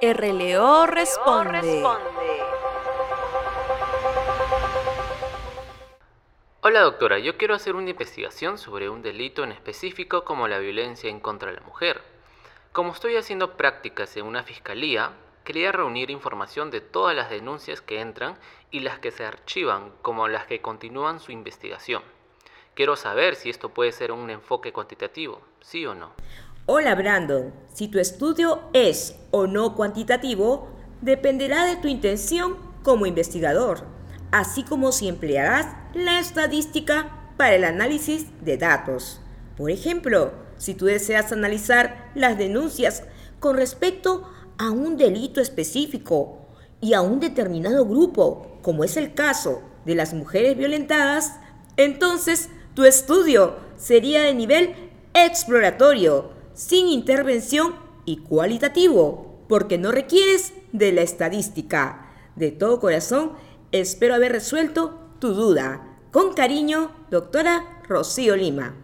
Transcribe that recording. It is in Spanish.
RLO responde. Hola doctora, yo quiero hacer una investigación sobre un delito en específico como la violencia en contra de la mujer. Como estoy haciendo prácticas en una fiscalía, quería reunir información de todas las denuncias que entran y las que se archivan como las que continúan su investigación. Quiero saber si esto puede ser un enfoque cuantitativo, sí o no. Hola Brandon, si tu estudio es o no cuantitativo, dependerá de tu intención como investigador, así como si emplearás la estadística para el análisis de datos. Por ejemplo, si tú deseas analizar las denuncias con respecto a un delito específico y a un determinado grupo, como es el caso de las mujeres violentadas, entonces tu estudio sería de nivel exploratorio sin intervención y cualitativo, porque no requieres de la estadística. De todo corazón, espero haber resuelto tu duda. Con cariño, doctora Rocío Lima.